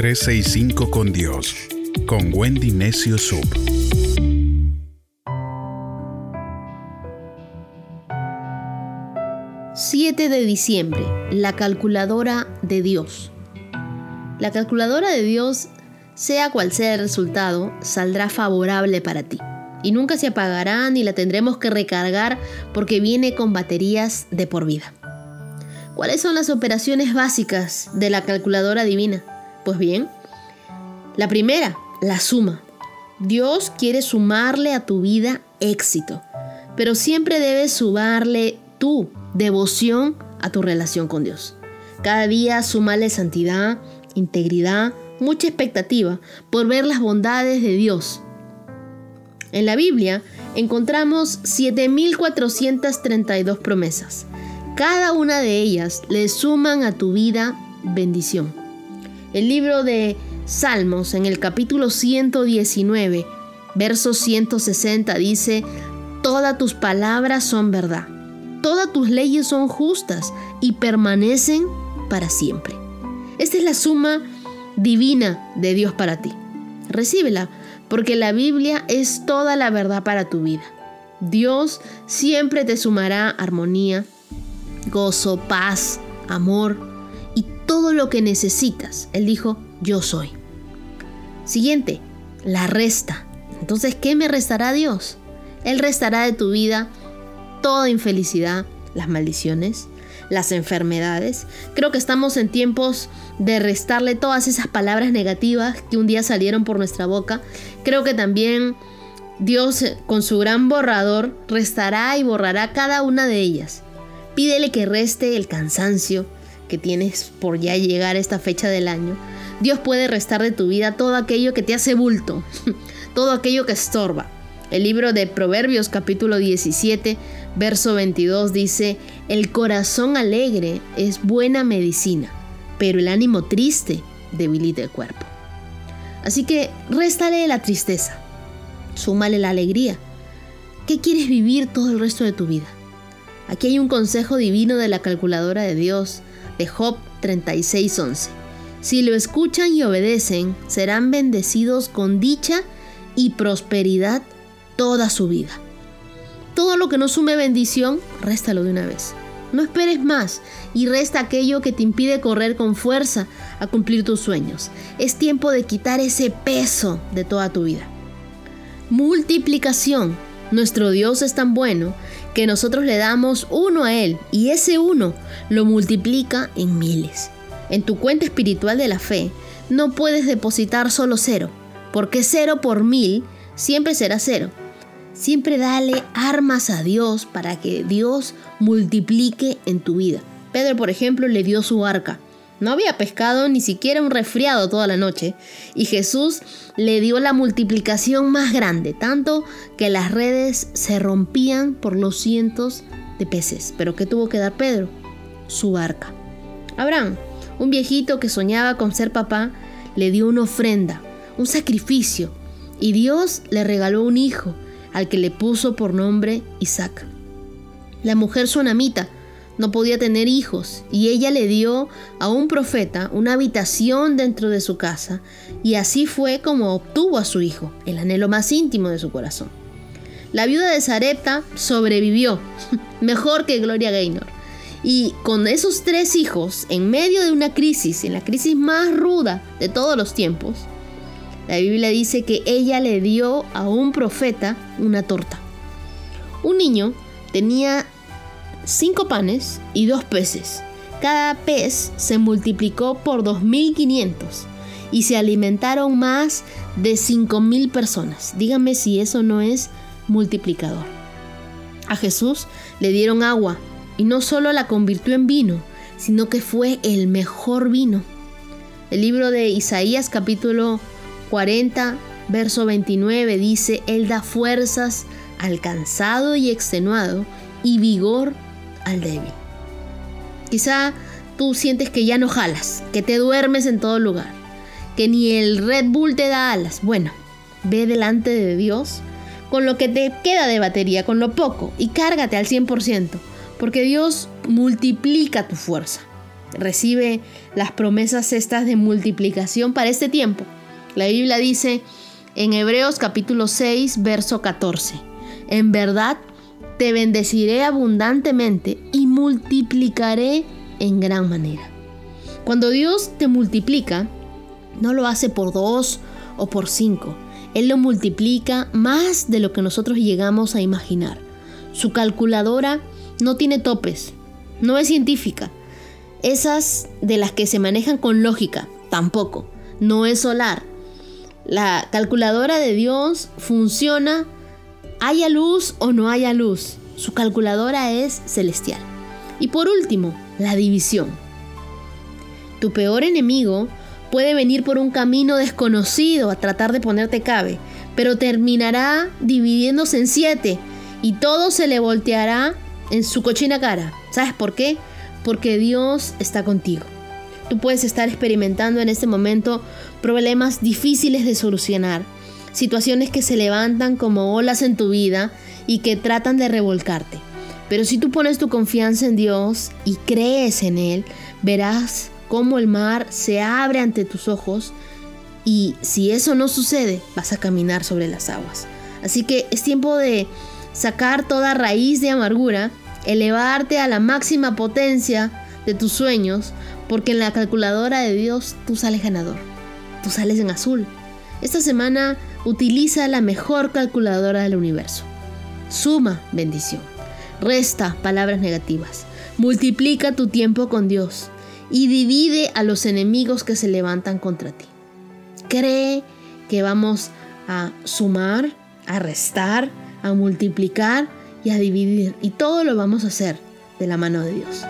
365 con Dios, con Wendy Necio Sub. ...7 de diciembre... ...la calculadora de Dios... ...la calculadora de Dios... ...sea cual sea el resultado... ...saldrá favorable para ti... ...y nunca se apagará... ...ni la tendremos que recargar... ...porque viene con baterías de por vida... ¿Cuáles son las operaciones básicas de la calculadora divina? Pues bien, la primera, la suma. Dios quiere sumarle a tu vida éxito, pero siempre debes sumarle tu devoción a tu relación con Dios. Cada día sumarle santidad, integridad, mucha expectativa por ver las bondades de Dios. En la Biblia encontramos 7.432 promesas cada una de ellas le suman a tu vida bendición. El libro de Salmos en el capítulo 119, verso 160 dice, Todas tus palabras son verdad, todas tus leyes son justas y permanecen para siempre. Esta es la suma divina de Dios para ti. Recíbela, porque la Biblia es toda la verdad para tu vida. Dios siempre te sumará armonía, gozo, paz, amor todo lo que necesitas. Él dijo, yo soy. Siguiente, la resta. Entonces, ¿qué me restará Dios? Él restará de tu vida toda infelicidad, las maldiciones, las enfermedades. Creo que estamos en tiempos de restarle todas esas palabras negativas que un día salieron por nuestra boca. Creo que también Dios con su gran borrador restará y borrará cada una de ellas. Pídele que reste el cansancio que tienes por ya llegar a esta fecha del año. Dios puede restar de tu vida todo aquello que te hace bulto, todo aquello que estorba. El libro de Proverbios capítulo 17, verso 22 dice, el corazón alegre es buena medicina, pero el ánimo triste debilita el cuerpo. Así que réstale la tristeza, súmale la alegría. ¿Qué quieres vivir todo el resto de tu vida? Aquí hay un consejo divino de la calculadora de Dios, de Job 36:11. Si lo escuchan y obedecen, serán bendecidos con dicha y prosperidad toda su vida. Todo lo que no sume bendición, réstalo de una vez. No esperes más y resta aquello que te impide correr con fuerza a cumplir tus sueños. Es tiempo de quitar ese peso de toda tu vida. Multiplicación. Nuestro Dios es tan bueno que nosotros le damos uno a Él y ese uno lo multiplica en miles. En tu cuenta espiritual de la fe no puedes depositar solo cero, porque cero por mil siempre será cero. Siempre dale armas a Dios para que Dios multiplique en tu vida. Pedro, por ejemplo, le dio su arca no había pescado ni siquiera un resfriado toda la noche, y Jesús le dio la multiplicación más grande, tanto que las redes se rompían por los cientos de peces. Pero ¿qué tuvo que dar Pedro? Su barca. Abraham, un viejito que soñaba con ser papá, le dio una ofrenda, un sacrificio, y Dios le regaló un hijo, al que le puso por nombre Isaac. La mujer sunamita, no podía tener hijos y ella le dio a un profeta una habitación dentro de su casa y así fue como obtuvo a su hijo, el anhelo más íntimo de su corazón. La viuda de Zarepta sobrevivió, mejor que Gloria Gaynor. Y con esos tres hijos, en medio de una crisis, en la crisis más ruda de todos los tiempos, la Biblia dice que ella le dio a un profeta una torta. Un niño tenía cinco panes y dos peces. Cada pez se multiplicó por 2.500 y se alimentaron más de 5.000 personas. Dígame si eso no es multiplicador. A Jesús le dieron agua y no solo la convirtió en vino, sino que fue el mejor vino. El libro de Isaías capítulo 40, verso 29 dice, Él da fuerzas al cansado y extenuado y vigor al débil. Quizá tú sientes que ya no jalas, que te duermes en todo lugar, que ni el Red Bull te da alas. Bueno, ve delante de Dios con lo que te queda de batería, con lo poco, y cárgate al 100%, porque Dios multiplica tu fuerza. recibe las promesas estas de multiplicación para este tiempo. La Biblia dice en Hebreos capítulo 6, verso 14, en verdad te bendeciré abundantemente y multiplicaré en gran manera. Cuando Dios te multiplica, no lo hace por dos o por cinco. Él lo multiplica más de lo que nosotros llegamos a imaginar. Su calculadora no tiene topes, no es científica. Esas de las que se manejan con lógica, tampoco. No es solar. La calculadora de Dios funciona haya luz o no haya luz. Su calculadora es celestial. Y por último, la división. Tu peor enemigo puede venir por un camino desconocido a tratar de ponerte cabe, pero terminará dividiéndose en siete y todo se le volteará en su cochina cara. ¿Sabes por qué? Porque Dios está contigo. Tú puedes estar experimentando en este momento problemas difíciles de solucionar, situaciones que se levantan como olas en tu vida y que tratan de revolcarte. Pero si tú pones tu confianza en Dios y crees en Él, verás cómo el mar se abre ante tus ojos y si eso no sucede, vas a caminar sobre las aguas. Así que es tiempo de sacar toda raíz de amargura, elevarte a la máxima potencia de tus sueños, porque en la calculadora de Dios tú sales ganador, tú sales en azul. Esta semana utiliza la mejor calculadora del universo. Suma bendición, resta palabras negativas, multiplica tu tiempo con Dios y divide a los enemigos que se levantan contra ti. Cree que vamos a sumar, a restar, a multiplicar y a dividir. Y todo lo vamos a hacer de la mano de Dios.